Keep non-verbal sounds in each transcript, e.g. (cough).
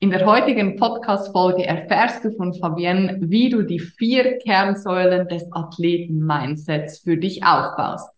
In der heutigen Podcast-Folge erfährst du von Fabienne, wie du die vier Kernsäulen des Athleten-Mindsets für dich aufbaust.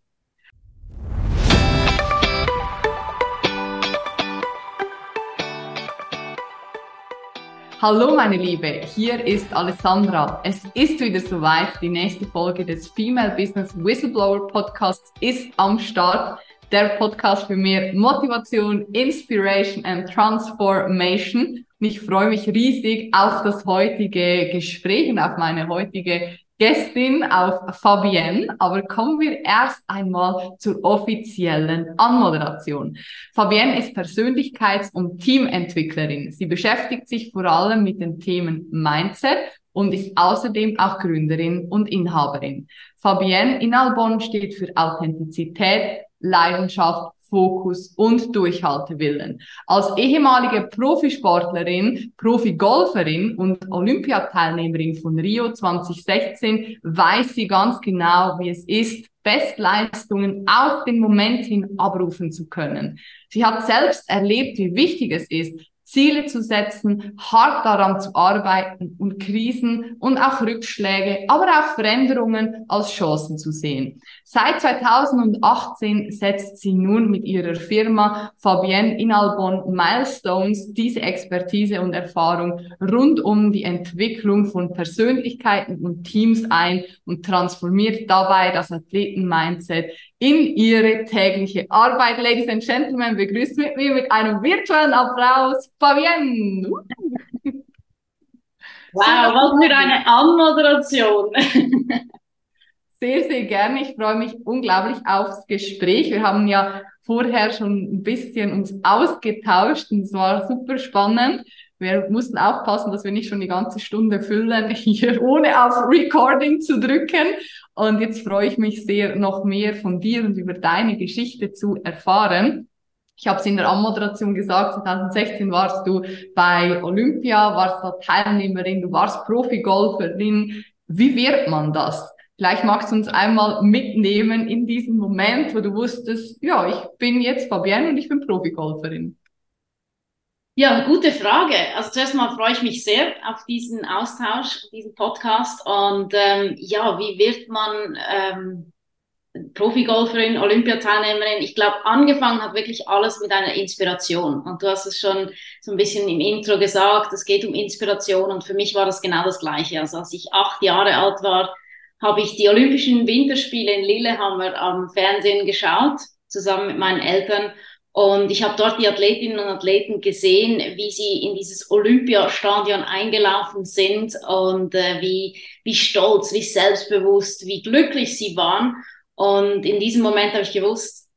Hallo meine Liebe, hier ist Alessandra. Es ist wieder soweit. Die nächste Folge des Female Business Whistleblower Podcasts ist am Start der Podcast für mehr Motivation, Inspiration and Transformation. Und ich freue mich riesig auf das heutige Gespräch und auf meine heutige Gästin, auf Fabienne. Aber kommen wir erst einmal zur offiziellen Anmoderation. Fabienne ist Persönlichkeits- und Teamentwicklerin. Sie beschäftigt sich vor allem mit den Themen Mindset und ist außerdem auch Gründerin und Inhaberin. Fabienne in Albon steht für Authentizität, Leidenschaft, Fokus und Durchhaltewillen. Als ehemalige Profisportlerin, Profigolferin und Olympiateilnehmerin von Rio 2016 weiß sie ganz genau, wie es ist, Bestleistungen auf den Moment hin abrufen zu können. Sie hat selbst erlebt, wie wichtig es ist, Ziele zu setzen, hart daran zu arbeiten und Krisen und auch Rückschläge, aber auch Veränderungen als Chancen zu sehen. Seit 2018 setzt sie nun mit ihrer Firma Fabienne Inalbon Milestones diese Expertise und Erfahrung rund um die Entwicklung von Persönlichkeiten und Teams ein und transformiert dabei das Athleten-Mindset in ihre tägliche Arbeit. Ladies and Gentlemen, begrüßt mit mir mit einem virtuellen Applaus Fabienne. Wow, was für eine Anmoderation. (laughs) Sehr, sehr gerne. Ich freue mich unglaublich aufs Gespräch. Wir haben ja vorher schon ein bisschen uns ausgetauscht und es war super spannend. Wir mussten aufpassen, dass wir nicht schon die ganze Stunde füllen, (laughs) hier ohne auf Recording zu drücken. Und jetzt freue ich mich sehr, noch mehr von dir und über deine Geschichte zu erfahren. Ich habe es in der Anmoderation gesagt, 2016 warst du bei Olympia, warst da Teilnehmerin, du warst Profigolferin. Wie wird man das? Vielleicht magst du uns einmal mitnehmen in diesen Moment, wo du wusstest, ja, ich bin jetzt Fabienne und ich bin Profigolferin. Ja, gute Frage. Also zuerst mal freue ich mich sehr auf diesen Austausch, diesen Podcast. Und ähm, ja, wie wird man ähm, Profigolferin, Olympiateilnehmerin? Ich glaube, angefangen hat wirklich alles mit einer Inspiration. Und du hast es schon so ein bisschen im Intro gesagt, es geht um Inspiration. Und für mich war das genau das Gleiche. Also als ich acht Jahre alt war, habe ich die Olympischen Winterspiele in Lillehammer am Fernsehen geschaut, zusammen mit meinen Eltern. Und ich habe dort die Athletinnen und Athleten gesehen, wie sie in dieses Olympiastadion eingelaufen sind und äh, wie, wie stolz, wie selbstbewusst, wie glücklich sie waren. Und in diesem Moment habe ich gewusst,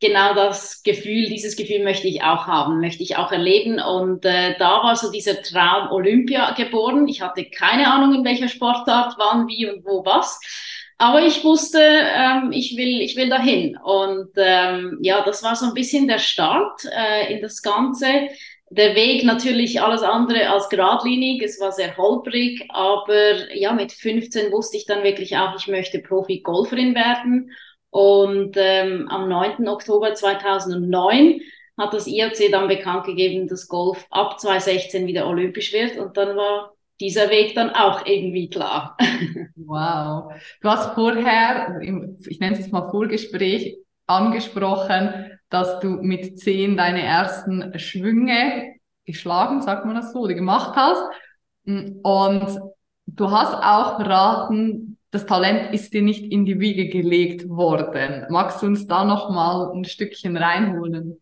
genau das Gefühl, dieses Gefühl möchte ich auch haben, möchte ich auch erleben. Und äh, da war so dieser Traum Olympia geboren. Ich hatte keine Ahnung, in welcher Sportart, wann, wie und wo was. Aber ich wusste, ähm, ich will, ich will dahin. Und ähm, ja, das war so ein bisschen der Start äh, in das Ganze. Der Weg natürlich alles andere als geradlinig. Es war sehr holprig, aber ja, mit 15 wusste ich dann wirklich auch, ich möchte Profi-Golferin werden. Und ähm, am 9. Oktober 2009 hat das IOC dann bekannt gegeben, dass Golf ab 2016 wieder olympisch wird. Und dann war dieser Weg dann auch irgendwie klar. Wow. Du hast vorher, ich nenne es mal Vorgespräch, angesprochen, dass du mit zehn deine ersten Schwünge geschlagen, sagt man das so, oder gemacht hast. Und du hast auch verraten, das Talent ist dir nicht in die Wiege gelegt worden. Magst du uns da noch mal ein Stückchen reinholen?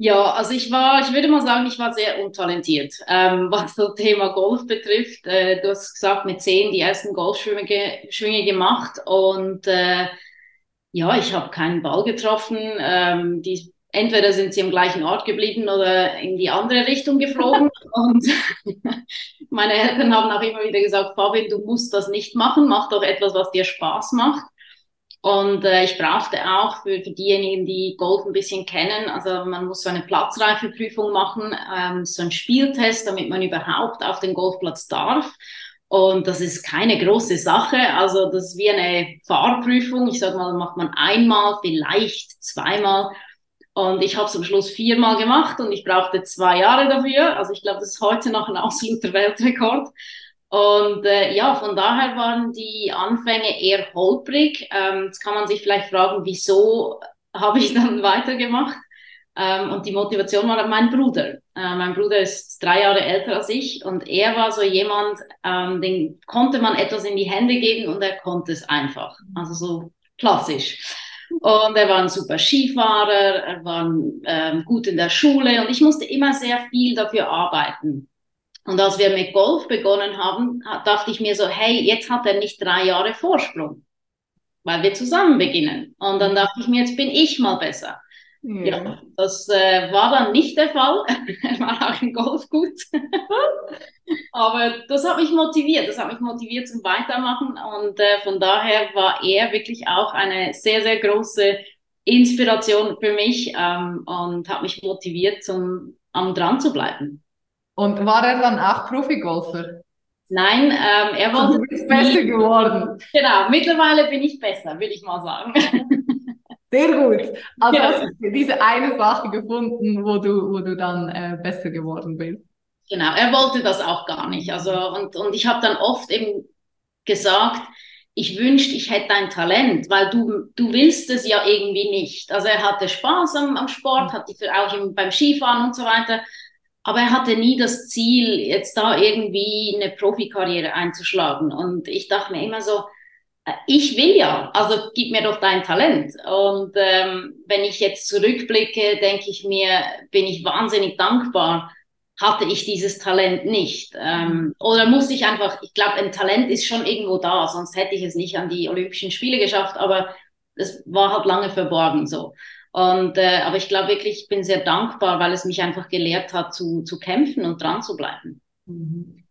Ja, also ich war, ich würde mal sagen, ich war sehr untalentiert, ähm, (laughs) was das Thema Golf betrifft. Äh, du hast gesagt, mit zehn die ersten Golfschwünge Schwünge gemacht und äh, ja, ich habe keinen Ball getroffen. Ähm, die, entweder sind sie am gleichen Ort geblieben oder in die andere Richtung geflogen. (laughs) und (laughs) meine Eltern haben auch immer wieder gesagt, Fabian, du musst das nicht machen, mach doch etwas, was dir Spaß macht. Und äh, ich brauchte auch für, für diejenigen, die Golf ein bisschen kennen, also man muss so eine Platzreifeprüfung machen, ähm, so ein Spieltest, damit man überhaupt auf den Golfplatz darf. Und das ist keine große Sache. Also das ist wie eine Fahrprüfung. Ich sage mal, macht man einmal, vielleicht zweimal. Und ich habe es am Schluss viermal gemacht und ich brauchte zwei Jahre dafür. Also ich glaube, das ist heute noch ein absoluter Weltrekord. Und äh, ja, von daher waren die Anfänge eher holprig. Ähm, jetzt kann man sich vielleicht fragen, wieso habe ich dann (laughs) weitergemacht? Ähm, und die Motivation war mein Bruder. Äh, mein Bruder ist drei Jahre älter als ich und er war so jemand, ähm, den konnte man etwas in die Hände geben und er konnte es einfach. Also so klassisch. Und er war ein super Skifahrer, er war ähm, gut in der Schule und ich musste immer sehr viel dafür arbeiten. Und als wir mit Golf begonnen haben, dachte ich mir so, hey, jetzt hat er nicht drei Jahre Vorsprung, weil wir zusammen beginnen. Und dann dachte ich mir, jetzt bin ich mal besser. Ja, ja das äh, war dann nicht der Fall. er (laughs) war auch im Golf gut. (laughs) Aber das hat mich motiviert. Das hat mich motiviert zum Weitermachen. Und äh, von daher war er wirklich auch eine sehr, sehr große Inspiration für mich ähm, und hat mich motiviert, zum am dran zu bleiben. Und war er dann auch Profigolfer? Nein, ähm, er wollte. Du bist besser geworden. Genau, mittlerweile bin ich besser, würde ich mal sagen. (laughs) Sehr gut. Also ja. hast du diese eine Sache gefunden, wo du, wo du dann äh, besser geworden bist. Genau, er wollte das auch gar nicht. Also, und, und ich habe dann oft eben gesagt, ich wünschte, ich hätte ein Talent, weil du, du willst es ja irgendwie nicht. Also er hatte Spaß am, am Sport, hatte auch im, beim Skifahren und so weiter, aber er hatte nie das Ziel, jetzt da irgendwie eine Profikarriere einzuschlagen. Und ich dachte mir immer so, äh, ich will ja, also gib mir doch dein Talent. Und ähm, wenn ich jetzt zurückblicke, denke ich mir, bin ich wahnsinnig dankbar, hatte ich dieses Talent nicht. Ähm, oder musste ich einfach, ich glaube, ein Talent ist schon irgendwo da, sonst hätte ich es nicht an die Olympischen Spiele geschafft, aber es war halt lange verborgen so. Und äh, aber ich glaube wirklich, ich bin sehr dankbar, weil es mich einfach gelehrt hat, zu, zu kämpfen und dran zu bleiben. Mhm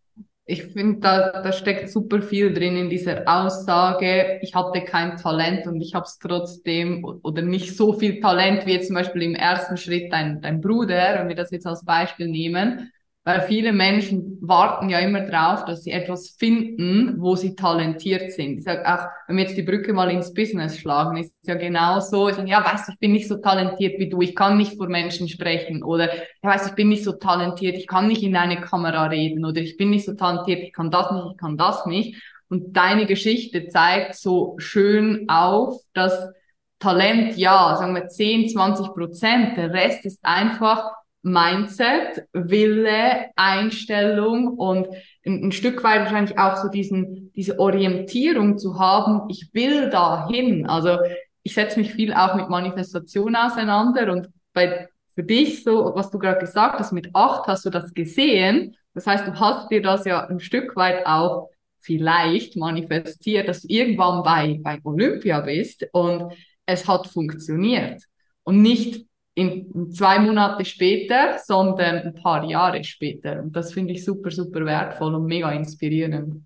ich finde, da, da steckt super viel drin in dieser Aussage, ich hatte kein Talent und ich habe es trotzdem oder nicht so viel Talent wie jetzt zum Beispiel im ersten Schritt dein, dein Bruder, wenn wir das jetzt als Beispiel nehmen. Weil viele Menschen warten ja immer drauf, dass sie etwas finden, wo sie talentiert sind. Ich sage auch, wenn wir jetzt die Brücke mal ins Business schlagen, ist es ja genau so. Ich sage, ja, weißt du, ich bin nicht so talentiert wie du, ich kann nicht vor Menschen sprechen. Oder, ja, weißt du, ich bin nicht so talentiert, ich kann nicht in eine Kamera reden. Oder ich bin nicht so talentiert, ich kann das nicht, ich kann das nicht. Und deine Geschichte zeigt so schön auf, dass Talent, ja, sagen wir 10, 20 Prozent, der Rest ist einfach Mindset, Wille, Einstellung und ein, ein, Stück weit wahrscheinlich auch so diesen, diese Orientierung zu haben, ich will dahin. Also ich setze mich viel auch mit Manifestation auseinander und bei, für dich so, was du gerade gesagt hast, mit acht hast du das gesehen. Das heißt, du hast dir das ja ein Stück weit auch vielleicht manifestiert, dass du irgendwann bei, bei Olympia bist und es hat funktioniert. Und nicht in zwei Monate später, sondern ein paar Jahre später. Und das finde ich super, super wertvoll und mega inspirierend.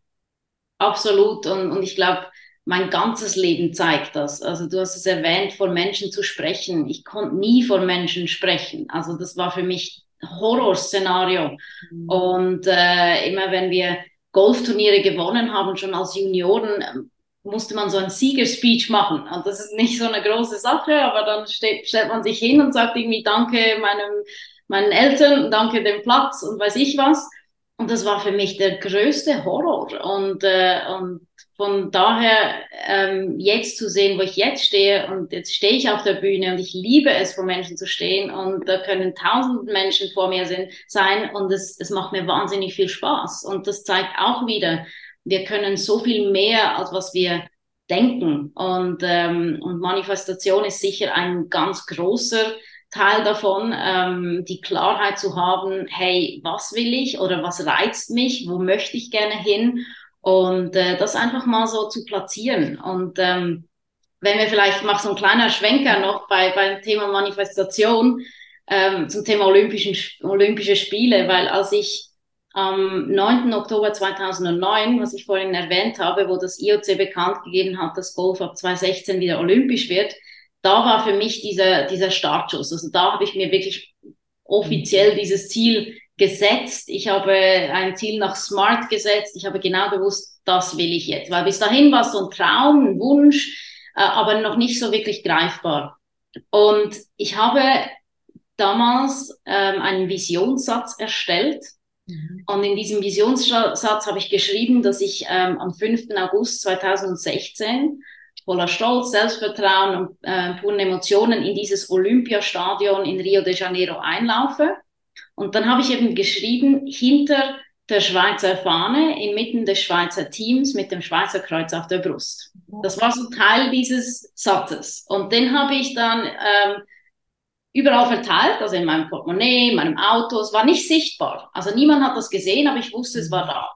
Absolut. Und, und ich glaube, mein ganzes Leben zeigt das. Also du hast es erwähnt, vor Menschen zu sprechen. Ich konnte nie vor Menschen sprechen. Also das war für mich Horrorszenario. Mhm. Und äh, immer wenn wir Golfturniere gewonnen haben, schon als Junioren, musste man so ein Siegerspeech machen. Und das ist nicht so eine große Sache, aber dann steht, stellt man sich hin und sagt irgendwie Danke meinem, meinen Eltern, danke dem Platz und weiß ich was. Und das war für mich der größte Horror. Und, äh, und von daher ähm, jetzt zu sehen, wo ich jetzt stehe und jetzt stehe ich auf der Bühne und ich liebe es, vor Menschen zu stehen und da können tausend Menschen vor mir sein und es, es macht mir wahnsinnig viel Spaß. Und das zeigt auch wieder, wir können so viel mehr, als was wir denken. Und, ähm, und Manifestation ist sicher ein ganz großer Teil davon, ähm, die Klarheit zu haben, hey, was will ich oder was reizt mich, wo möchte ich gerne hin und äh, das einfach mal so zu platzieren. Und ähm, wenn wir vielleicht, machen so ein kleiner Schwenker noch bei, beim Thema Manifestation ähm, zum Thema Olympischen, Olympische Spiele, weil als ich am 9. Oktober 2009, was ich vorhin erwähnt habe, wo das IOC bekannt gegeben hat, dass Golf ab 2016 wieder olympisch wird, da war für mich dieser, dieser Startschuss. Also da habe ich mir wirklich offiziell dieses Ziel gesetzt. Ich habe ein Ziel nach Smart gesetzt. Ich habe genau gewusst, das will ich jetzt. Weil bis dahin war es so ein Traum, ein Wunsch, äh, aber noch nicht so wirklich greifbar. Und ich habe damals ähm, einen Visionssatz erstellt. Mhm. Und in diesem Visionssatz habe ich geschrieben, dass ich ähm, am 5. August 2016 voller Stolz, Selbstvertrauen und äh, puren Emotionen in dieses Olympiastadion in Rio de Janeiro einlaufe. Und dann habe ich eben geschrieben, hinter der Schweizer Fahne, inmitten des Schweizer Teams mit dem Schweizer Kreuz auf der Brust. Das war so Teil dieses Satzes. Und den habe ich dann ähm, überall verteilt, also in meinem Portemonnaie, in meinem Auto. Es war nicht sichtbar. Also niemand hat das gesehen, aber ich wusste, es war da.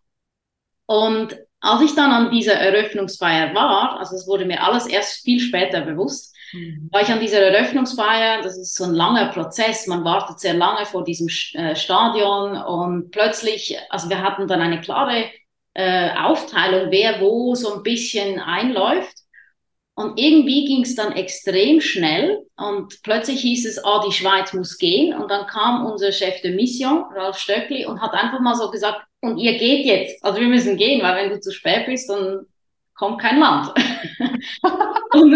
Und als ich dann an dieser Eröffnungsfeier war, also es wurde mir alles erst viel später bewusst, mhm. war ich an dieser Eröffnungsfeier, das ist so ein langer Prozess, man wartet sehr lange vor diesem äh, Stadion und plötzlich, also wir hatten dann eine klare äh, Aufteilung, wer wo so ein bisschen einläuft. Und irgendwie ging es dann extrem schnell und plötzlich hieß es, ah, die Schweiz muss gehen. Und dann kam unser Chef de Mission, Ralf Stöckli, und hat einfach mal so gesagt, und ihr geht jetzt. Also wir müssen gehen, weil wenn du zu spät bist, dann kommt kein Land. (laughs) und,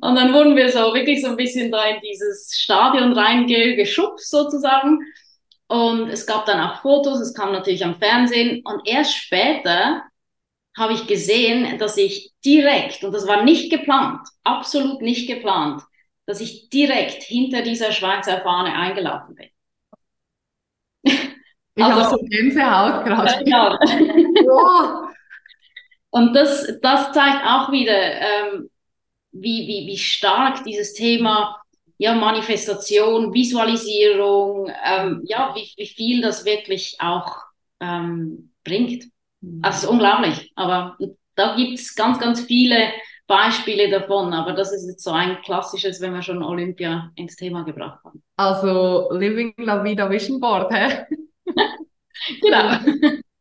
und, dann wurden wir so wirklich so ein bisschen da in dieses Stadion reingeschubst sozusagen. Und es gab dann auch Fotos, es kam natürlich am Fernsehen. Und erst später habe ich gesehen, dass ich direkt, und das war nicht geplant, absolut nicht geplant, dass ich direkt hinter dieser Schweizer Fahne eingelaufen bin. Ich also, habe so Gänsehaut gerade. Genau. (laughs) wow. Und das, das zeigt auch wieder, ähm, wie, wie, wie stark dieses Thema ja, Manifestation, Visualisierung, ähm, ja, wie, wie viel das wirklich auch ähm, bringt. Mhm. Also es ist unglaublich. Aber da gibt es ganz, ganz viele Beispiele davon, aber das ist jetzt so ein klassisches, wenn wir schon Olympia ins Thema gebracht haben. Also Living La Vida Vision Board, hä? (laughs) genau.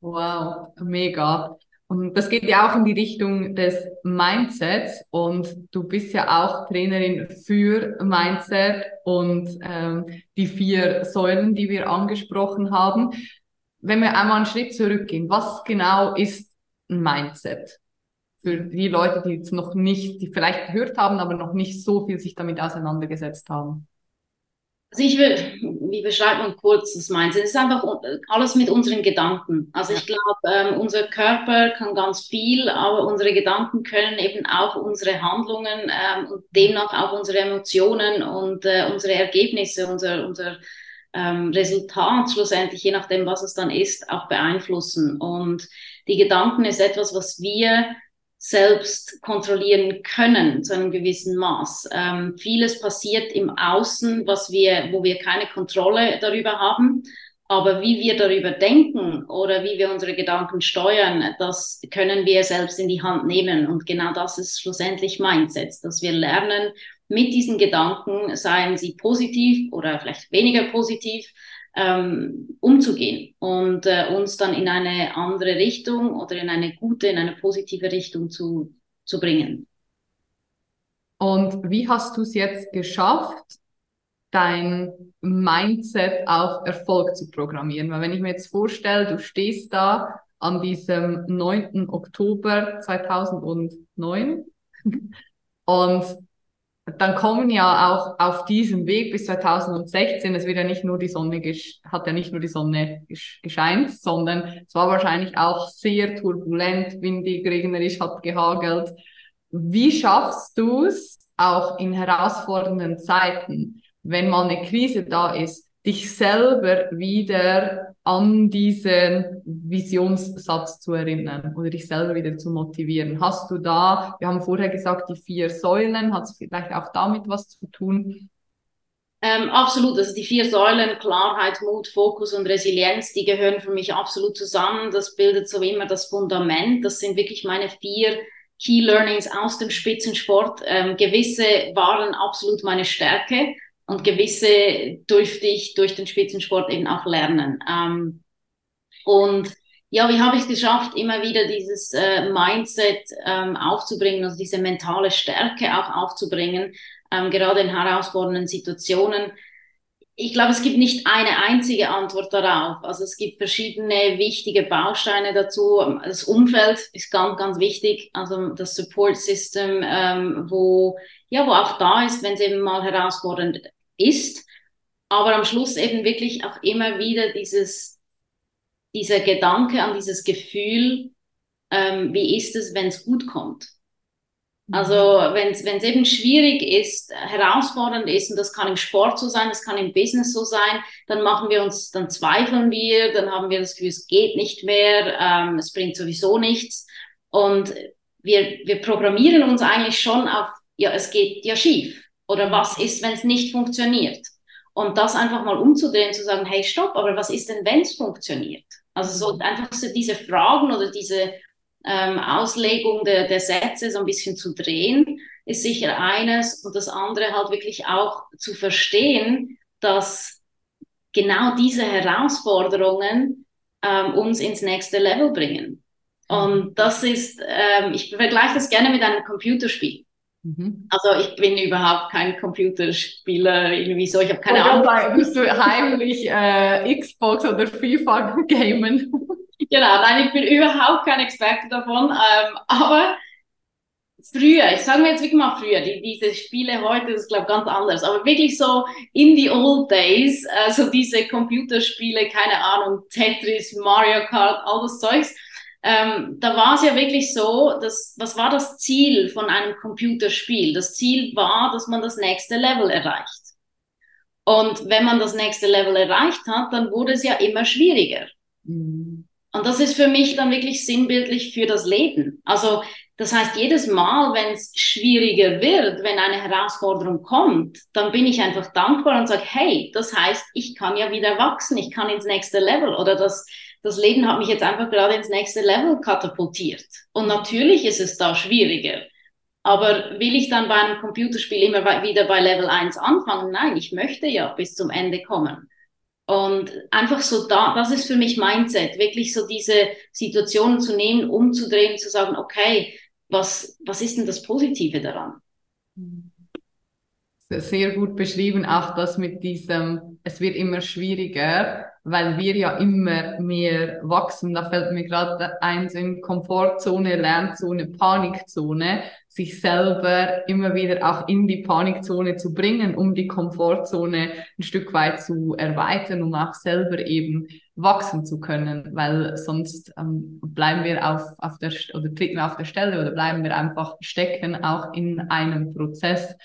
Wow, mega. Und das geht ja auch in die Richtung des Mindsets und du bist ja auch Trainerin für Mindset und ähm, die vier Säulen, die wir angesprochen haben. Wenn wir einmal einen Schritt zurückgehen, was genau ist ein Mindset? Für die Leute, die jetzt noch nicht, die vielleicht gehört haben, aber noch nicht so viel sich damit auseinandergesetzt haben. Also ich will, wie beschreibt man kurz das Mindset? Es ist einfach alles mit unseren Gedanken. Also ich glaube, ähm, unser Körper kann ganz viel, aber unsere Gedanken können eben auch unsere Handlungen ähm, und demnach auch unsere Emotionen und äh, unsere Ergebnisse, unser, unser ähm, Resultat schlussendlich, je nachdem, was es dann ist, auch beeinflussen. Und die Gedanken ist etwas, was wir selbst kontrollieren können zu einem gewissen Maß. Ähm, vieles passiert im Außen, was wir, wo wir keine Kontrolle darüber haben. Aber wie wir darüber denken oder wie wir unsere Gedanken steuern, das können wir selbst in die Hand nehmen. Und genau das ist schlussendlich Mindset, dass wir lernen, mit diesen Gedanken, seien sie positiv oder vielleicht weniger positiv, ähm, umzugehen und äh, uns dann in eine andere Richtung oder in eine gute, in eine positive Richtung zu, zu bringen. Und wie hast du es jetzt geschafft, dein Mindset auf Erfolg zu programmieren? Weil wenn ich mir jetzt vorstelle, du stehst da an diesem 9. Oktober 2009 (laughs) und dann kommen ja auch auf diesem Weg bis 2016, es wird ja nicht nur die Sonne, hat ja nicht nur die Sonne gescheint, sondern es war wahrscheinlich auch sehr turbulent, windig, regnerisch, hat gehagelt. Wie schaffst du es auch in herausfordernden Zeiten, wenn mal eine Krise da ist, dich selber wieder an diesen Visionssatz zu erinnern oder dich selber wieder zu motivieren? Hast du da, wir haben vorher gesagt, die vier Säulen, hat es vielleicht auch damit was zu tun? Ähm, absolut, also die vier Säulen, Klarheit, Mut, Fokus und Resilienz, die gehören für mich absolut zusammen. Das bildet so immer das Fundament. Das sind wirklich meine vier Key Learnings aus dem Spitzensport. Ähm, gewisse waren absolut meine Stärke und gewisse durfte ich durch den Spitzensport eben auch lernen. Ähm, und ja, wie habe ich es geschafft, immer wieder dieses äh, Mindset ähm, aufzubringen, also diese mentale Stärke auch aufzubringen, ähm, gerade in herausfordernden Situationen. Ich glaube, es gibt nicht eine einzige Antwort darauf. Also es gibt verschiedene wichtige Bausteine dazu. Das Umfeld ist ganz, ganz wichtig. Also das Support System, ähm, wo ja, wo auch da ist, wenn es eben mal herausfordernd ist. aber am Schluss eben wirklich auch immer wieder dieses, dieser Gedanke an dieses Gefühl, ähm, wie ist es, wenn es gut kommt. Also wenn es eben schwierig ist, herausfordernd ist, und das kann im Sport so sein, das kann im Business so sein, dann machen wir uns, dann zweifeln wir, dann haben wir das Gefühl, es geht nicht mehr, ähm, es bringt sowieso nichts. Und wir, wir programmieren uns eigentlich schon auf, ja, es geht ja schief. Oder was ist, wenn es nicht funktioniert? Und das einfach mal umzudrehen, zu sagen, hey, stopp, aber was ist denn, wenn es funktioniert? Also so einfach so diese Fragen oder diese ähm, Auslegung der, der Sätze so ein bisschen zu drehen, ist sicher eines. Und das andere halt wirklich auch zu verstehen, dass genau diese Herausforderungen ähm, uns ins nächste Level bringen. Und das ist, ähm, ich vergleiche das gerne mit einem Computerspiel. Mhm. Also ich bin überhaupt kein Computerspieler, irgendwie so, ich habe keine Ahnung. Sagen, bist du heimlich äh, Xbox oder FIFA (laughs) gamen? Genau, nein, ich bin überhaupt kein Experte davon. Ähm, aber früher, ich sage mir jetzt wirklich mal früher, die, diese Spiele heute, das ist glaube ich ganz anders, aber wirklich so in the old days, äh, so diese Computerspiele, keine Ahnung, Tetris, Mario Kart, all das Zeugs, ähm, da war es ja wirklich so, dass, was war das Ziel von einem Computerspiel? Das Ziel war, dass man das nächste Level erreicht. Und wenn man das nächste Level erreicht hat, dann wurde es ja immer schwieriger. Mhm. Und das ist für mich dann wirklich sinnbildlich für das Leben. Also das heißt, jedes Mal, wenn es schwieriger wird, wenn eine Herausforderung kommt, dann bin ich einfach dankbar und sage, hey, das heißt, ich kann ja wieder wachsen, ich kann ins nächste Level oder das, das Leben hat mich jetzt einfach gerade ins nächste Level katapultiert. Und natürlich ist es da schwieriger. Aber will ich dann bei einem Computerspiel immer wieder bei Level 1 anfangen? Nein, ich möchte ja bis zum Ende kommen. Und einfach so da, das ist für mich Mindset, wirklich so diese Situationen zu nehmen, umzudrehen, zu sagen, okay, was, was ist denn das Positive daran? Sehr gut beschrieben, auch das mit diesem, es wird immer schwieriger, weil wir ja immer mehr wachsen. Da fällt mir gerade eins in Komfortzone, Lernzone, Panikzone sich selber immer wieder auch in die Panikzone zu bringen, um die Komfortzone ein Stück weit zu erweitern, um auch selber eben wachsen zu können, weil sonst ähm, bleiben wir auf, auf der oder treten wir auf der Stelle oder bleiben wir einfach stecken, auch in einem Prozess.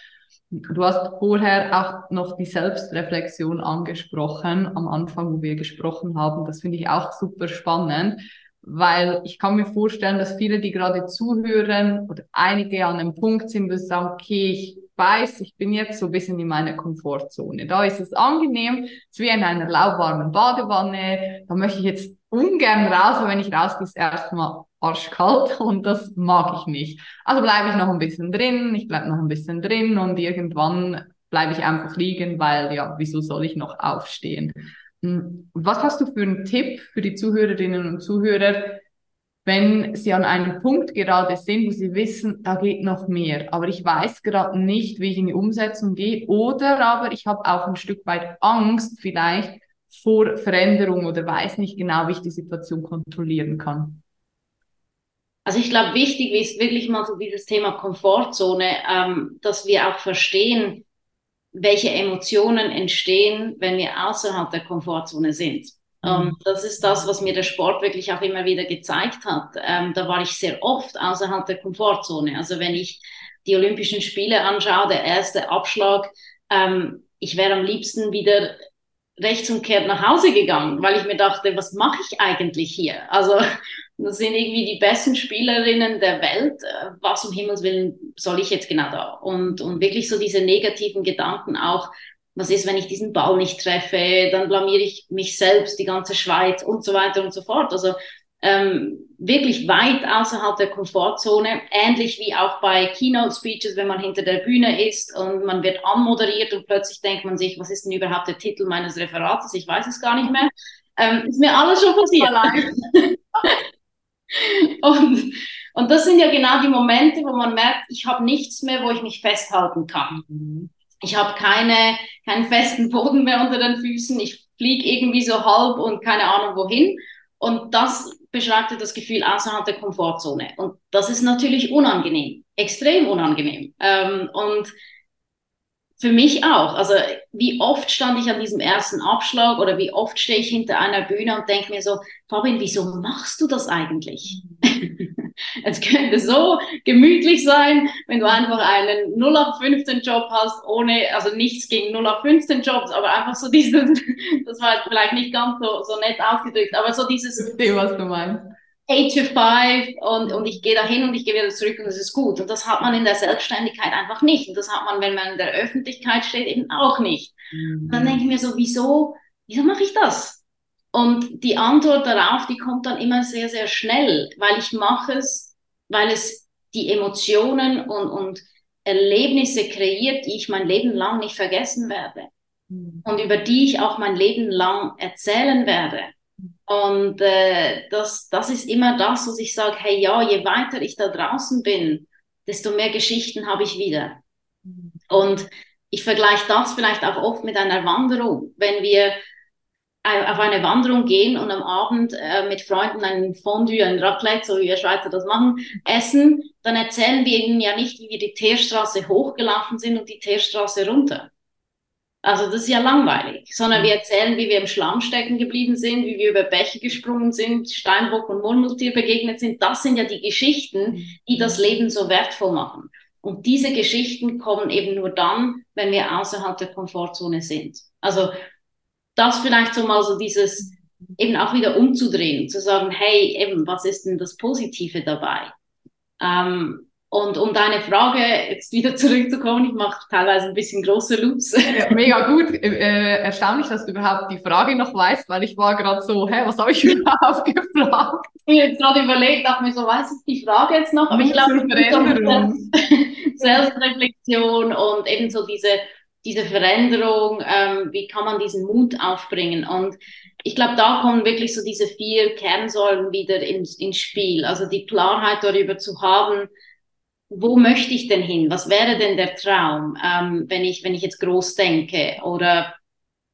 Du hast vorher auch noch die Selbstreflexion angesprochen, am Anfang, wo wir gesprochen haben. Das finde ich auch super spannend weil ich kann mir vorstellen, dass viele, die gerade zuhören oder einige an einem Punkt sind, wo sie sagen, okay, ich weiß, ich bin jetzt so ein bisschen in meiner Komfortzone. Da ist es angenehm, es ist wie in einer lauwarmen Badewanne, da möchte ich jetzt ungern raus, aber wenn ich rausgehe, ist erstmal arschkalt (laughs) und das mag ich nicht. Also bleibe ich noch ein bisschen drin, ich bleibe noch ein bisschen drin und irgendwann bleibe ich einfach liegen, weil ja, wieso soll ich noch aufstehen? Hm, was hast du für einen Tipp für die Zuhörerinnen und Zuhörer, wenn sie an einem Punkt gerade sind, wo sie wissen, da geht noch mehr, aber ich weiß gerade nicht, wie ich in die Umsetzung gehe, oder aber ich habe auch ein Stück weit Angst vielleicht vor Veränderung oder weiß nicht genau, wie ich die Situation kontrollieren kann? Also ich glaube, wichtig ist wirklich mal so dieses Thema Komfortzone, ähm, dass wir auch verstehen, welche Emotionen entstehen, wenn wir außerhalb der Komfortzone sind. Mhm. Und das ist das, was mir der Sport wirklich auch immer wieder gezeigt hat. Ähm, da war ich sehr oft außerhalb der Komfortzone. Also wenn ich die Olympischen Spiele anschaue, der erste Abschlag, ähm, ich wäre am liebsten wieder rechtsumkehrt nach Hause gegangen, weil ich mir dachte, was mache ich eigentlich hier? Also das sind irgendwie die besten Spielerinnen der Welt. Äh, was um Himmels Willen soll ich jetzt genau da? Und, und wirklich so diese negativen Gedanken auch, was ist, wenn ich diesen Ball nicht treffe? Dann blamiere ich mich selbst, die ganze Schweiz und so weiter und so fort. Also ähm, wirklich weit außerhalb der Komfortzone, ähnlich wie auch bei Keynote Speeches, wenn man hinter der Bühne ist und man wird anmoderiert und plötzlich denkt man sich, was ist denn überhaupt der Titel meines Referates? Ich weiß es gar nicht mehr. Ähm, ist mir alles schon passiert. (laughs) (laughs) und, und das sind ja genau die Momente, wo man merkt, ich habe nichts mehr, wo ich mich festhalten kann. Mhm. Ich habe keine, keinen festen Boden mehr unter den Füßen. Ich fliege irgendwie so halb und keine Ahnung wohin. Und das beschreibt das Gefühl außerhalb der Komfortzone. Und das ist natürlich unangenehm, extrem unangenehm. Ähm, und für mich auch. Also wie oft stand ich an diesem ersten Abschlag oder wie oft stehe ich hinter einer Bühne und denke mir so, Fabian, wieso machst du das eigentlich? (laughs) es könnte so gemütlich sein, wenn du einfach einen 0 auf 15 Job hast, ohne, also nichts gegen 0 auf 15 Jobs, aber einfach so dieses, (laughs) das war vielleicht nicht ganz so, so nett ausgedrückt, aber so dieses, ich verstehe, was du meinst 8 to 5 und, und ich gehe da hin und ich gehe wieder zurück und das ist gut. Und das hat man in der Selbstständigkeit einfach nicht. Und das hat man, wenn man in der Öffentlichkeit steht, eben auch nicht. Mhm. Dann denke ich mir so, wieso, wieso mache ich das? Und die Antwort darauf, die kommt dann immer sehr, sehr schnell, weil ich mache es, weil es die Emotionen und, und Erlebnisse kreiert, die ich mein Leben lang nicht vergessen werde. Mhm. Und über die ich auch mein Leben lang erzählen werde. Und äh, das, das ist immer das, was ich sage, hey ja, je weiter ich da draußen bin, desto mehr Geschichten habe ich wieder. Mhm. Und ich vergleiche das vielleicht auch oft mit einer Wanderung. Wenn wir auf eine Wanderung gehen und am Abend äh, mit Freunden ein Fondue, ein Raclette, so wie wir Schweizer das machen, essen, dann erzählen wir ihnen ja nicht, wie wir die Teerstraße hochgelaufen sind und die Teerstraße runter. Also das ist ja langweilig, sondern mhm. wir erzählen, wie wir im Schlamm stecken geblieben sind, wie wir über Bäche gesprungen sind, Steinbock und Murmeltier begegnet sind. Das sind ja die Geschichten, mhm. die das Leben so wertvoll machen. Und diese Geschichten kommen eben nur dann, wenn wir außerhalb der Komfortzone sind. Also das vielleicht so mal so dieses eben auch wieder umzudrehen, zu sagen, hey, eben, was ist denn das Positive dabei? Ähm, und um deine Frage jetzt wieder (laughs) zurückzukommen, ich mache teilweise ein bisschen große Loops. Ja, mega gut. Äh, erstaunlich, dass du überhaupt die Frage noch weißt, weil ich war gerade so, hä, was habe ich überhaupt (laughs) gefragt? Ich habe jetzt gerade überlegt, dachte mir so, weiß ich die Frage jetzt noch? Aber ich glaube, (laughs) Selbstreflexion und eben so diese, diese Veränderung, ähm, wie kann man diesen Mut aufbringen? Und ich glaube, da kommen wirklich so diese vier Kernsäulen wieder ins, ins Spiel. Also die Klarheit darüber zu haben, wo möchte ich denn hin? Was wäre denn der Traum, ähm, wenn ich wenn ich jetzt groß denke oder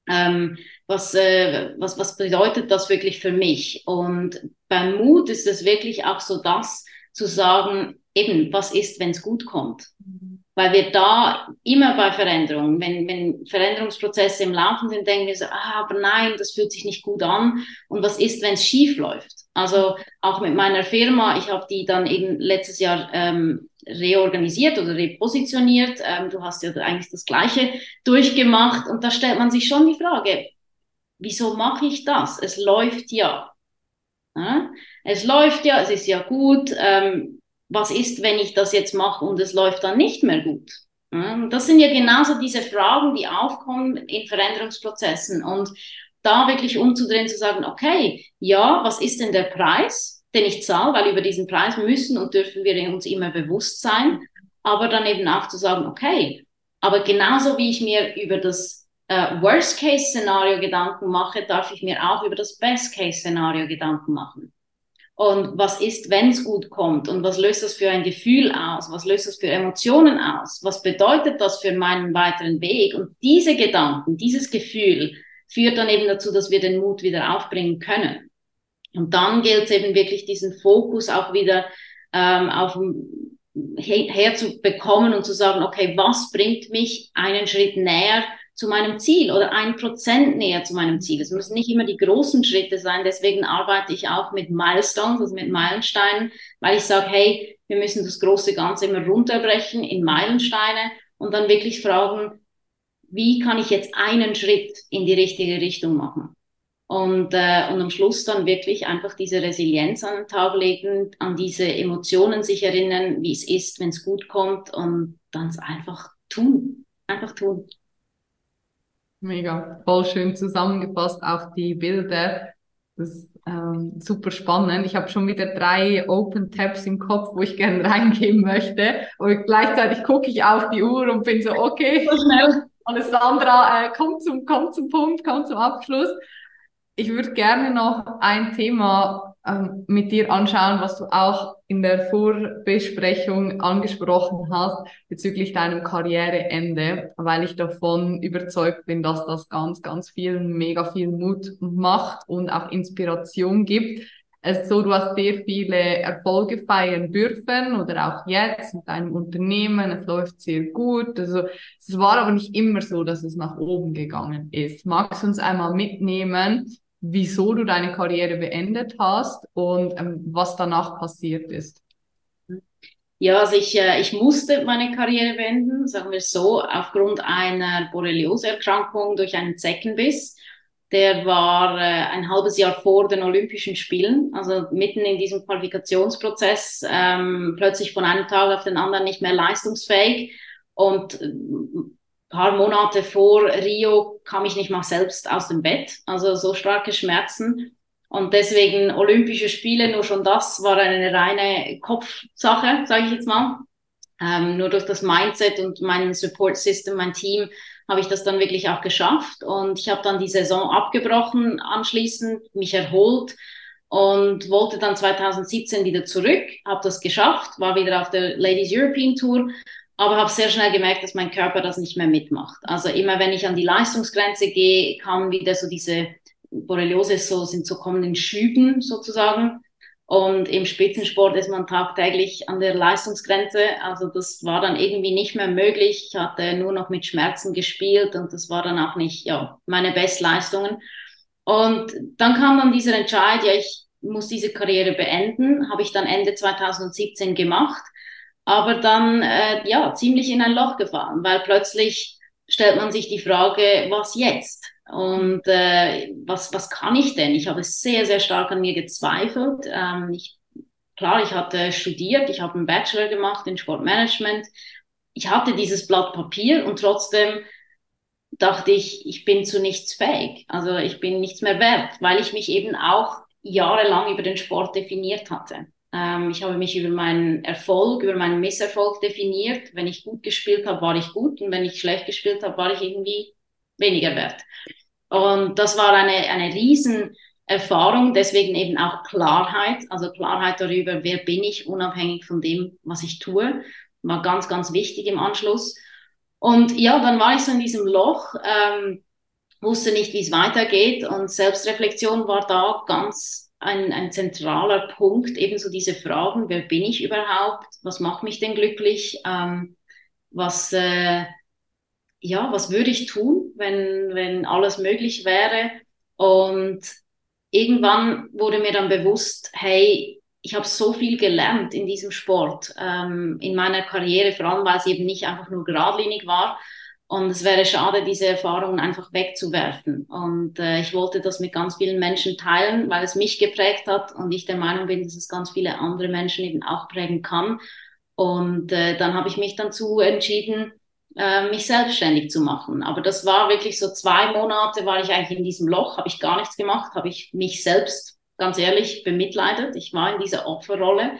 ähm, was, äh, was, was bedeutet das wirklich für mich? Und beim Mut ist es wirklich auch so das zu sagen, eben, was ist, wenn es gut kommt? Mhm. Weil wir da immer bei Veränderungen, wenn, wenn Veränderungsprozesse im Laufen sind, denken wir so, ah, aber nein, das fühlt sich nicht gut an. Und was ist, wenn es schief läuft? Also auch mit meiner Firma, ich habe die dann eben letztes Jahr ähm, reorganisiert oder repositioniert. Ähm, du hast ja eigentlich das Gleiche durchgemacht und da stellt man sich schon die Frage, wieso mache ich das? Es läuft ja. ja? Es läuft ja, es ist ja gut. Ähm, was ist, wenn ich das jetzt mache und es läuft dann nicht mehr gut? Ja? Das sind ja genauso diese Fragen, die aufkommen in Veränderungsprozessen und da wirklich umzudrehen, zu sagen, okay, ja, was ist denn der Preis? Den ich zahle, weil über diesen Preis müssen und dürfen wir uns immer bewusst sein, aber dann eben auch zu sagen, okay, aber genauso wie ich mir über das äh, Worst-Case-Szenario Gedanken mache, darf ich mir auch über das Best-Case-Szenario Gedanken machen. Und was ist, wenn es gut kommt? Und was löst das für ein Gefühl aus? Was löst das für Emotionen aus? Was bedeutet das für meinen weiteren Weg? Und diese Gedanken, dieses Gefühl führt dann eben dazu, dass wir den Mut wieder aufbringen können. Und dann gilt es eben wirklich diesen Fokus auch wieder ähm, auf herzubekommen und zu sagen, okay, was bringt mich einen Schritt näher zu meinem Ziel oder ein Prozent näher zu meinem Ziel. Es müssen nicht immer die großen Schritte sein. Deswegen arbeite ich auch mit Milestones, also mit Meilensteinen, weil ich sage, hey, wir müssen das große Ganze immer runterbrechen in Meilensteine und dann wirklich fragen, wie kann ich jetzt einen Schritt in die richtige Richtung machen? Und, äh, und am Schluss dann wirklich einfach diese Resilienz an den Tag legen, an diese Emotionen sich erinnern, wie es ist, wenn es gut kommt und dann es einfach tun. Einfach tun. Mega, voll schön zusammengefasst, auch die Bilder. Das ist ähm, super spannend. Ich habe schon wieder drei Open Tabs im Kopf, wo ich gerne reingehen möchte. Und gleichzeitig gucke ich auf die Uhr und bin so, okay. Alessandra, äh, komm zum, komm zum Punkt, komm zum Abschluss ich würde gerne noch ein Thema ähm, mit dir anschauen, was du auch in der Vorbesprechung angesprochen hast bezüglich deinem Karriereende, weil ich davon überzeugt bin, dass das ganz, ganz viel, mega viel Mut macht und auch Inspiration gibt. es so, du hast sehr viele Erfolge feiern dürfen oder auch jetzt mit deinem Unternehmen, es läuft sehr gut. Also es war aber nicht immer so, dass es nach oben gegangen ist. Magst du uns einmal mitnehmen, wieso du deine Karriere beendet hast und ähm, was danach passiert ist? Ja, also ich, äh, ich musste meine Karriere beenden, sagen wir so, aufgrund einer Borreliose-Erkrankung durch einen Zeckenbiss. Der war äh, ein halbes Jahr vor den Olympischen Spielen, also mitten in diesem Qualifikationsprozess, ähm, plötzlich von einem Tag auf den anderen nicht mehr leistungsfähig. Und äh, paar Monate vor Rio kam ich nicht mal selbst aus dem Bett, also so starke Schmerzen. Und deswegen Olympische Spiele, nur schon das war eine reine Kopfsache, sage ich jetzt mal. Ähm, nur durch das Mindset und mein Support System, mein Team, habe ich das dann wirklich auch geschafft. Und ich habe dann die Saison abgebrochen anschließend, mich erholt und wollte dann 2017 wieder zurück, habe das geschafft, war wieder auf der Ladies European Tour, aber habe sehr schnell gemerkt, dass mein Körper das nicht mehr mitmacht. Also immer wenn ich an die Leistungsgrenze gehe, kam wieder so diese Borreliose so, sind so kommenden Schüben sozusagen. Und im Spitzensport ist man tagtäglich an der Leistungsgrenze. Also das war dann irgendwie nicht mehr möglich. Ich hatte nur noch mit Schmerzen gespielt und das war dann auch nicht, ja, meine Bestleistungen. Und dann kam dann dieser Entscheid, ja, ich muss diese Karriere beenden. Habe ich dann Ende 2017 gemacht. Aber dann, äh, ja, ziemlich in ein Loch gefallen, weil plötzlich stellt man sich die Frage, was jetzt? Und äh, was, was kann ich denn? Ich habe sehr, sehr stark an mir gezweifelt. Ähm, ich, klar, ich hatte studiert, ich habe einen Bachelor gemacht in Sportmanagement. Ich hatte dieses Blatt Papier und trotzdem dachte ich, ich bin zu nichts fähig. Also ich bin nichts mehr wert, weil ich mich eben auch jahrelang über den Sport definiert hatte. Ähm, ich habe mich über meinen Erfolg, über meinen Misserfolg definiert. Wenn ich gut gespielt habe, war ich gut und wenn ich schlecht gespielt habe, war ich irgendwie weniger wert. Und das war eine, eine Riesenerfahrung, deswegen eben auch Klarheit, also Klarheit darüber, wer bin ich, unabhängig von dem, was ich tue, war ganz, ganz wichtig im Anschluss. Und ja, dann war ich so in diesem Loch, ähm, wusste nicht, wie es weitergeht und Selbstreflexion war da ganz ein, ein zentraler Punkt, ebenso diese Fragen, wer bin ich überhaupt, was macht mich denn glücklich, ähm, was, äh, ja, was würde ich tun, wenn, wenn alles möglich wäre? Und irgendwann wurde mir dann bewusst, hey, ich habe so viel gelernt in diesem Sport, ähm, in meiner Karriere, vor allem weil es eben nicht einfach nur geradlinig war. Und es wäre schade, diese Erfahrungen einfach wegzuwerfen. Und äh, ich wollte das mit ganz vielen Menschen teilen, weil es mich geprägt hat und ich der Meinung bin, dass es ganz viele andere Menschen eben auch prägen kann. Und äh, dann habe ich mich dazu entschieden, äh, mich selbstständig zu machen. Aber das war wirklich so zwei Monate, war ich eigentlich in diesem Loch, habe ich gar nichts gemacht, habe ich mich selbst ganz ehrlich bemitleidet. Ich war in dieser Opferrolle.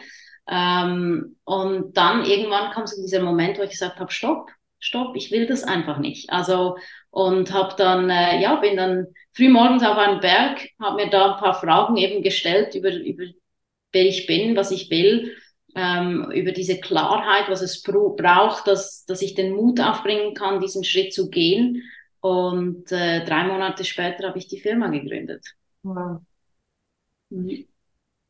Ähm, und dann irgendwann kam so dieser Moment, wo ich gesagt habe, stopp, stopp, ich will das einfach nicht. Also und habe dann, äh, ja, bin dann früh morgens auf einen Berg, habe mir da ein paar Fragen eben gestellt über, über wer ich bin, was ich will ähm, über diese Klarheit, was es braucht, dass, dass ich den Mut aufbringen kann, diesen Schritt zu gehen. Und äh, drei Monate später habe ich die Firma gegründet. Wow. Mhm.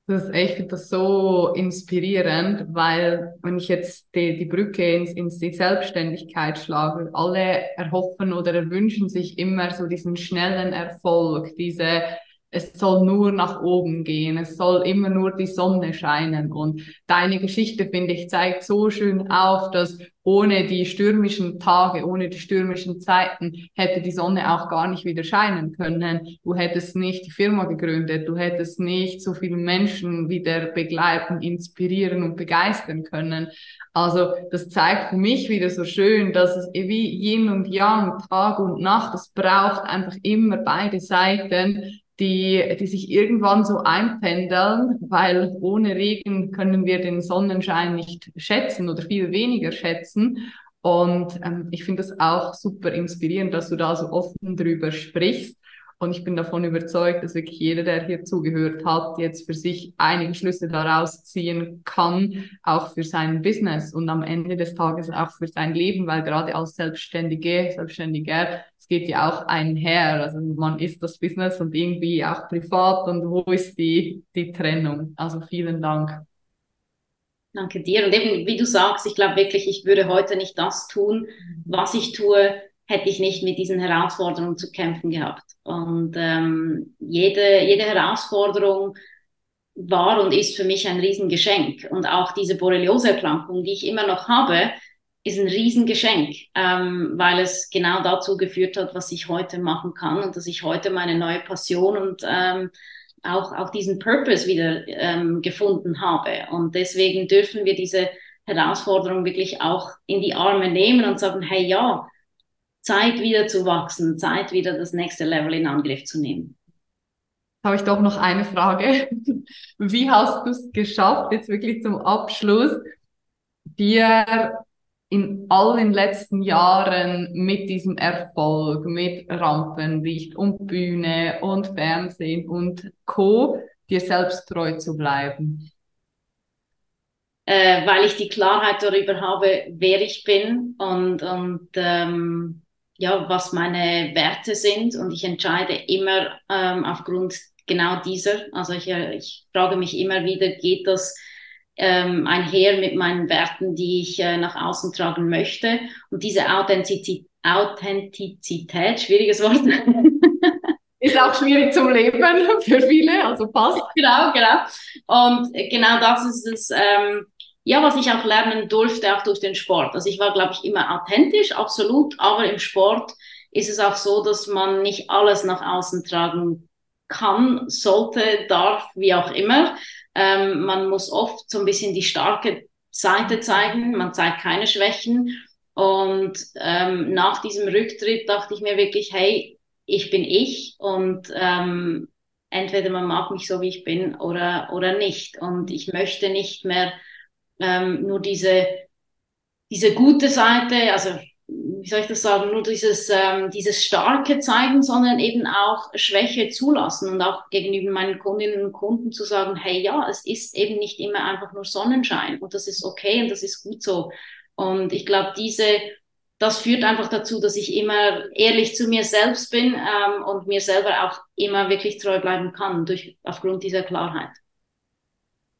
Das ist echt, das so inspirierend, weil wenn ich jetzt die, die Brücke ins, ins die Selbstständigkeit schlage, alle erhoffen oder erwünschen sich immer so diesen schnellen Erfolg, diese es soll nur nach oben gehen, es soll immer nur die Sonne scheinen. Und deine Geschichte, finde ich, zeigt so schön auf, dass ohne die stürmischen Tage, ohne die stürmischen Zeiten hätte die Sonne auch gar nicht wieder scheinen können. Du hättest nicht die Firma gegründet, du hättest nicht so viele Menschen wieder begleiten, inspirieren und begeistern können. Also das zeigt für mich wieder so schön, dass es wie Yin und Yang, Tag und Nacht, es braucht einfach immer beide Seiten, die, die sich irgendwann so einpendeln, weil ohne Regen können wir den Sonnenschein nicht schätzen oder viel weniger schätzen. Und ähm, ich finde das auch super inspirierend, dass du da so offen drüber sprichst. Und ich bin davon überzeugt, dass wirklich jeder, der hier zugehört hat, jetzt für sich einige Schlüsse daraus ziehen kann, auch für sein Business und am Ende des Tages auch für sein Leben, weil gerade als Selbstständige, Selbstständiger, es geht ja auch einher. Also man ist das Business und irgendwie auch privat und wo ist die, die Trennung? Also vielen Dank. Danke dir. Und eben, wie du sagst, ich glaube wirklich, ich würde heute nicht das tun, was ich tue, hätte ich nicht mit diesen Herausforderungen zu kämpfen gehabt. Und ähm, jede, jede Herausforderung war und ist für mich ein Riesengeschenk. Und auch diese Borreliose-Erkrankung, die ich immer noch habe, ist ein Riesengeschenk, ähm, weil es genau dazu geführt hat, was ich heute machen kann und dass ich heute meine neue Passion und ähm, auch, auch diesen Purpose wieder ähm, gefunden habe. Und deswegen dürfen wir diese Herausforderung wirklich auch in die Arme nehmen und sagen, hey ja, Zeit wieder zu wachsen, Zeit wieder das nächste Level in Angriff zu nehmen. Habe ich doch noch eine Frage. (laughs) Wie hast du es geschafft, jetzt wirklich zum Abschluss, dir in all den letzten Jahren mit diesem Erfolg, mit Rampenlicht und Bühne und Fernsehen und Co. dir selbst treu zu bleiben? Äh, weil ich die Klarheit darüber habe, wer ich bin und, und ähm, ja, was meine Werte sind. Und ich entscheide immer ähm, aufgrund genau dieser. Also ich, äh, ich frage mich immer wieder, geht das ähm, einher mit meinen Werten, die ich äh, nach außen tragen möchte. Und diese Authentizität, Authentizität schwieriges Wort. (laughs) Ist auch schwierig zum Leben für viele, also passt. Genau, genau. Und genau das ist es, ähm, ja, was ich auch lernen durfte, auch durch den Sport. Also ich war, glaube ich, immer authentisch, absolut, aber im Sport ist es auch so, dass man nicht alles nach außen tragen kann, sollte, darf, wie auch immer. Ähm, man muss oft so ein bisschen die starke Seite zeigen, man zeigt keine Schwächen. Und ähm, nach diesem Rücktritt dachte ich mir wirklich, hey, ich bin ich und ähm, entweder man mag mich so, wie ich bin oder, oder nicht. Und ich möchte nicht mehr ähm, nur diese, diese gute Seite, also wie soll ich das sagen, nur dieses, ähm, dieses starke zeigen, sondern eben auch Schwäche zulassen und auch gegenüber meinen Kundinnen und Kunden zu sagen, hey, ja, es ist eben nicht immer einfach nur Sonnenschein und das ist okay und das ist gut so. Und ich glaube, diese, das führt einfach dazu, dass ich immer ehrlich zu mir selbst bin ähm, und mir selber auch immer wirklich treu bleiben kann durch aufgrund dieser Klarheit.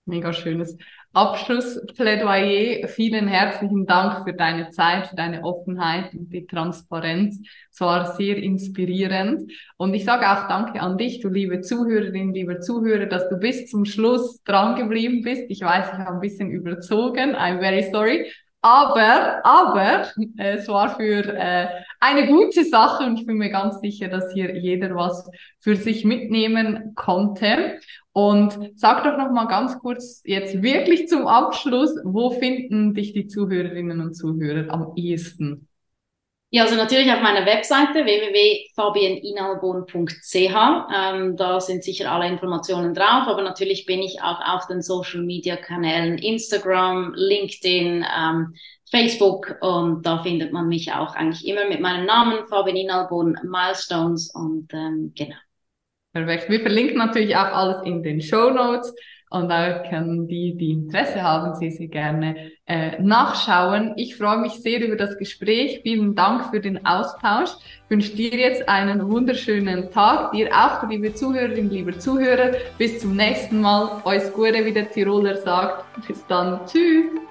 Mega schönes. Abschlussplädoyer. Vielen herzlichen Dank für deine Zeit, für deine Offenheit und die Transparenz. Es war sehr inspirierend. Und ich sage auch Danke an dich, du liebe Zuhörerin, lieber Zuhörer, dass du bis zum Schluss dran geblieben bist. Ich weiß, ich habe ein bisschen überzogen. I'm very sorry. Aber, aber äh, es war für äh, eine gute Sache und ich bin mir ganz sicher, dass hier jeder was für sich mitnehmen konnte. Und sag doch noch mal ganz kurz jetzt wirklich zum Abschluss, wo finden dich die Zuhörerinnen und Zuhörer am ehesten? Ja, also natürlich auf meiner Webseite www.fabieninalbon.ch. Ähm, da sind sicher alle Informationen drauf, aber natürlich bin ich auch auf den Social Media Kanälen Instagram, LinkedIn, ähm, Facebook und da findet man mich auch eigentlich immer mit meinem Namen Fabien Inalbon Milestones und ähm, genau. Perfekt. Wir verlinken natürlich auch alles in den Show Notes. Und da können die, die Interesse haben, sie sehr gerne äh, nachschauen. Ich freue mich sehr über das Gespräch. Vielen Dank für den Austausch. Ich wünsche dir jetzt einen wunderschönen Tag. Dir auch, liebe Zuhörerinnen, liebe Zuhörer. Bis zum nächsten Mal. Euch Gute, wie der Tiroler sagt. Bis dann. Tschüss.